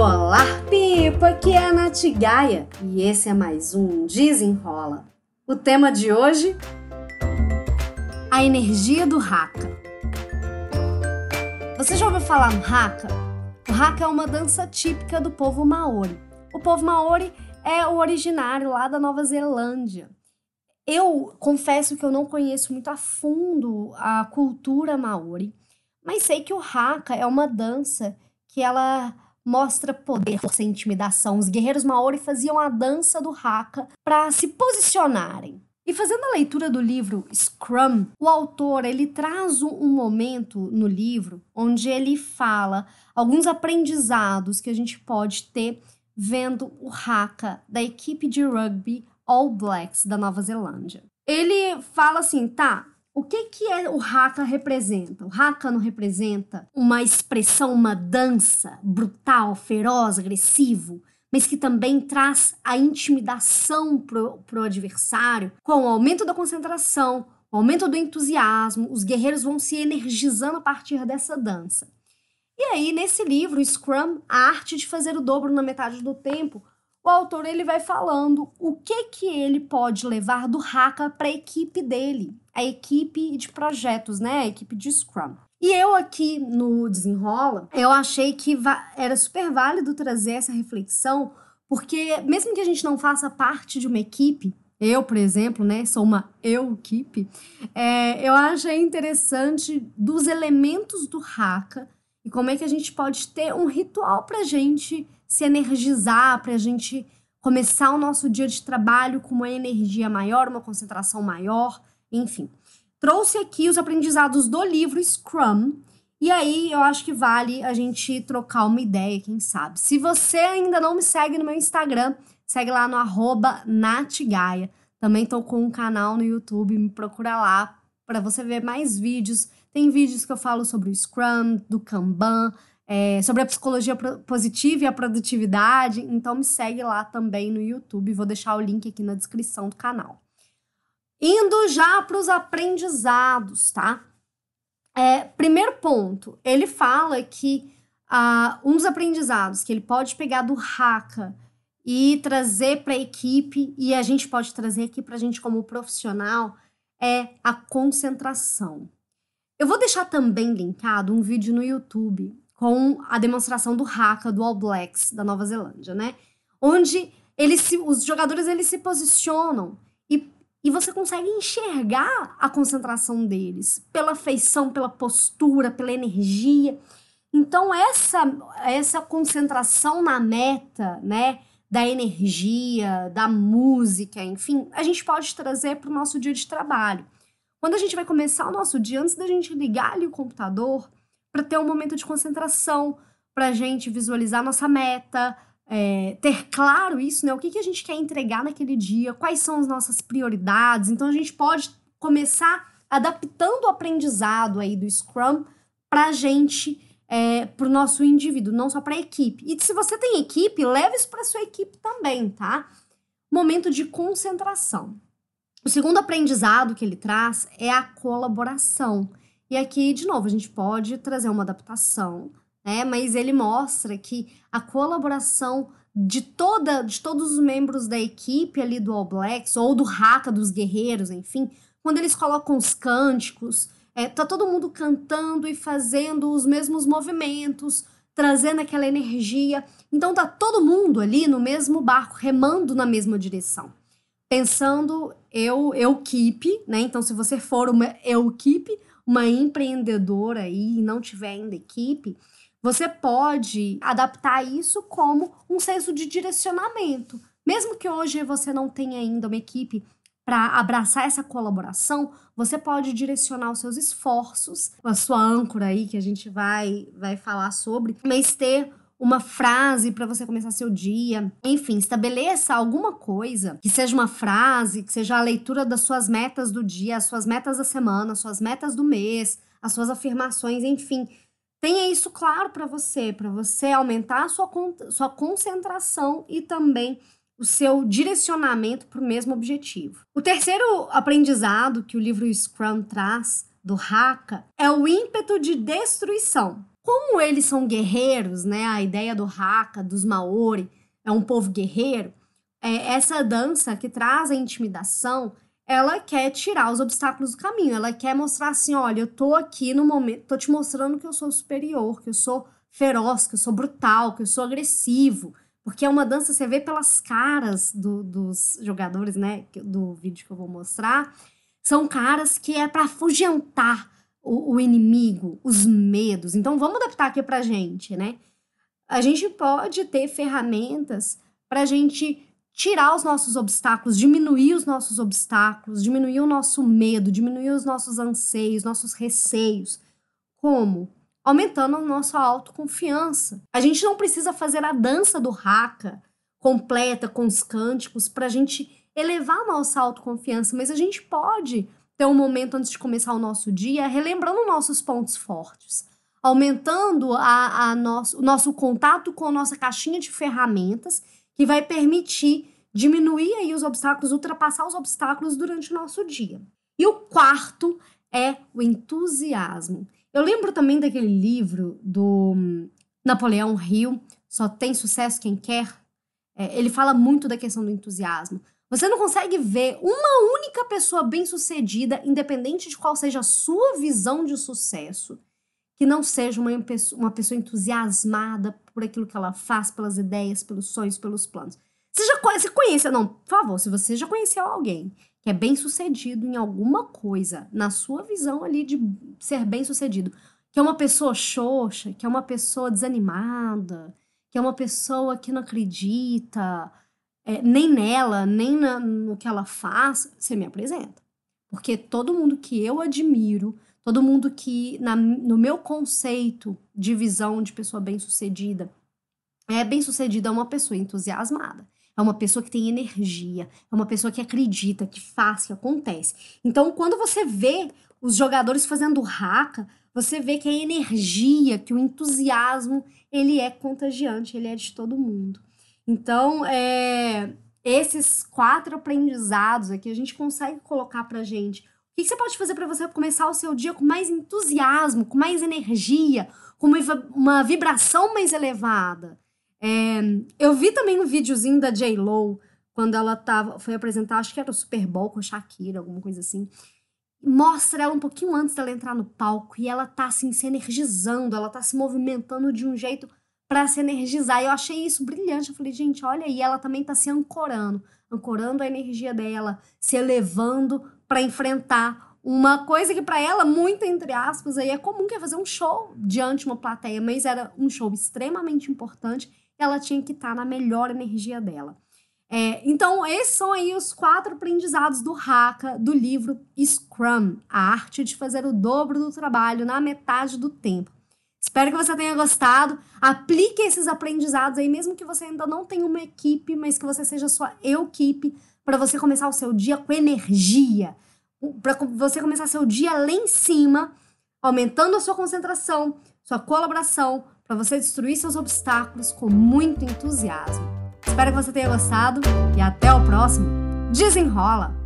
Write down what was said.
Olá, Pipa! Aqui é a Nath Gaia e esse é mais um Desenrola. O tema de hoje: a energia do Haka. Você já ouviu falar no Haka? O Haka é uma dança típica do povo Maori. O povo Maori é o originário lá da Nova Zelândia. Eu confesso que eu não conheço muito a fundo a cultura Maori, mas sei que o Haka é uma dança que ela mostra poder, força e intimidação. Os guerreiros Maori faziam a dança do Haka para se posicionarem. E fazendo a leitura do livro Scrum, o autor ele traz um momento no livro onde ele fala alguns aprendizados que a gente pode ter vendo o Haka da equipe de rugby All Blacks da Nova Zelândia. Ele fala assim, tá, o que, que é o haka representa? O haka não representa uma expressão, uma dança brutal, feroz, agressivo, mas que também traz a intimidação pro, pro adversário, com o aumento da concentração, o aumento do entusiasmo, os guerreiros vão se energizando a partir dessa dança. E aí, nesse livro, Scrum, a arte de fazer o dobro na metade do tempo, o autor ele vai falando o que que ele pode levar do Haka para a equipe dele, a equipe de projetos, né, a equipe de Scrum. E eu aqui no Desenrola, eu achei que era super válido trazer essa reflexão, porque mesmo que a gente não faça parte de uma equipe, eu, por exemplo, né, sou uma eu-equipe, é, eu achei interessante dos elementos do Haka e como é que a gente pode ter um ritual para gente se energizar, para a gente começar o nosso dia de trabalho com uma energia maior, uma concentração maior, enfim. Trouxe aqui os aprendizados do livro Scrum. E aí eu acho que vale a gente trocar uma ideia, quem sabe. Se você ainda não me segue no meu Instagram, segue lá no arroba natgaia. Também tô com um canal no YouTube, me procura lá para você ver mais vídeos. Tem vídeos que eu falo sobre o Scrum, do Kanban, é, sobre a psicologia positiva e a produtividade. Então me segue lá também no YouTube. Vou deixar o link aqui na descrição do canal. Indo já para os aprendizados, tá? É, primeiro ponto, ele fala que uh, um dos aprendizados que ele pode pegar do Haka e trazer para a equipe, e a gente pode trazer aqui para a gente como profissional, é a concentração. Eu vou deixar também linkado um vídeo no YouTube com a demonstração do Haka do All Blacks da Nova Zelândia, né? Onde eles se, os jogadores eles se posicionam e, e você consegue enxergar a concentração deles pela feição, pela postura, pela energia. Então essa essa concentração na meta, né, da energia, da música, enfim, a gente pode trazer para o nosso dia de trabalho. Quando a gente vai começar o nosso dia, antes da gente ligar ali o computador, para ter um momento de concentração, para a gente visualizar nossa meta, é, ter claro isso, né? O que, que a gente quer entregar naquele dia, quais são as nossas prioridades. Então a gente pode começar adaptando o aprendizado aí do Scrum para a gente, é, para o nosso indivíduo, não só para a equipe. E se você tem equipe, leve isso para sua equipe também, tá? Momento de concentração. O segundo aprendizado que ele traz é a colaboração. E aqui, de novo, a gente pode trazer uma adaptação, né? Mas ele mostra que a colaboração de toda de todos os membros da equipe ali do All Blacks ou do Haka dos guerreiros, enfim, quando eles colocam os cânticos, é, tá todo mundo cantando e fazendo os mesmos movimentos, trazendo aquela energia. Então tá todo mundo ali no mesmo barco, remando na mesma direção. Pensando eu, eu keep, né? Então se você for uma eu keep, uma empreendedora aí e não tiver ainda equipe, você pode adaptar isso como um senso de direcionamento. Mesmo que hoje você não tenha ainda uma equipe para abraçar essa colaboração, você pode direcionar os seus esforços, a sua âncora aí que a gente vai vai falar sobre, mas ter uma frase para você começar seu dia. Enfim, estabeleça alguma coisa que seja uma frase, que seja a leitura das suas metas do dia, as suas metas da semana, as suas metas do mês, as suas afirmações, enfim. Tenha isso claro para você, para você aumentar a sua, sua concentração e também o seu direcionamento para o mesmo objetivo. O terceiro aprendizado que o livro Scrum traz do Haka é o ímpeto de destruição. como eles são guerreiros, né? A ideia do Haka, dos Maori, é um povo guerreiro. É, essa dança que traz a intimidação, ela quer tirar os obstáculos do caminho. Ela quer mostrar assim, olha, eu tô aqui no momento, tô te mostrando que eu sou superior, que eu sou feroz, que eu sou brutal, que eu sou agressivo. Porque é uma dança, você vê pelas caras do, dos jogadores, né? Do vídeo que eu vou mostrar. São caras que é para afugentar o, o, inimigo, os medos. Então vamos adaptar aqui pra gente, né? A gente pode ter ferramentas pra gente tirar os nossos obstáculos, diminuir os nossos obstáculos, diminuir o nosso medo, diminuir os nossos anseios, nossos receios. Como? Aumentando a nossa autoconfiança. A gente não precisa fazer a dança do Haka completa com os cânticos para a gente elevar a nossa autoconfiança, mas a gente pode ter um momento antes de começar o nosso dia relembrando nossos pontos fortes, aumentando a, a nosso, o nosso contato com a nossa caixinha de ferramentas que vai permitir diminuir aí os obstáculos, ultrapassar os obstáculos durante o nosso dia. E o quarto é o entusiasmo. Eu lembro também daquele livro do hum, Napoleão Hill, Só Tem Sucesso Quem Quer. É, ele fala muito da questão do entusiasmo. Você não consegue ver uma única pessoa bem-sucedida, independente de qual seja a sua visão de sucesso, que não seja uma uma pessoa entusiasmada por aquilo que ela faz, pelas ideias, pelos sonhos, pelos planos. Você já conhece, conhece, não, por favor, se você já conheceu alguém é bem sucedido em alguma coisa, na sua visão ali de ser bem sucedido, que é uma pessoa xoxa, que é uma pessoa desanimada, que é uma pessoa que não acredita é, nem nela, nem na, no que ela faz, você me apresenta. Porque todo mundo que eu admiro, Todo mundo que, na, no meu conceito de visão de pessoa bem-sucedida, é bem-sucedida é uma pessoa entusiasmada. É uma pessoa que tem energia, é uma pessoa que acredita, que faz, que acontece. Então, quando você vê os jogadores fazendo raca, você vê que a energia, que o entusiasmo, ele é contagiante, ele é de todo mundo. Então, é, esses quatro aprendizados aqui a gente consegue colocar pra gente o que você pode fazer para você começar o seu dia com mais entusiasmo, com mais energia, com uma vibração mais elevada? É, eu vi também um videozinho da J-Lo, quando ela tava, foi apresentar, acho que era o Super Bowl com Shakira, alguma coisa assim. Mostra ela um pouquinho antes dela entrar no palco e ela tá assim se energizando, ela tá se movimentando de um jeito para se energizar. E eu achei isso brilhante. Eu falei, gente, olha aí, ela também tá se ancorando, ancorando a energia dela, se elevando para enfrentar uma coisa que para ela, muito entre aspas, aí é comum que é fazer um show diante uma plateia, mas era um show extremamente importante ela tinha que estar tá na melhor energia dela. É, então, esses são aí os quatro aprendizados do Haka, do livro Scrum, a arte de fazer o dobro do trabalho na metade do tempo. Espero que você tenha gostado. Aplique esses aprendizados aí, mesmo que você ainda não tenha uma equipe, mas que você seja sua equipe para você começar o seu dia com energia, para você começar seu dia lá em cima, aumentando a sua concentração, sua colaboração, para você destruir seus obstáculos com muito entusiasmo. Espero que você tenha gostado e até o próximo. Desenrola!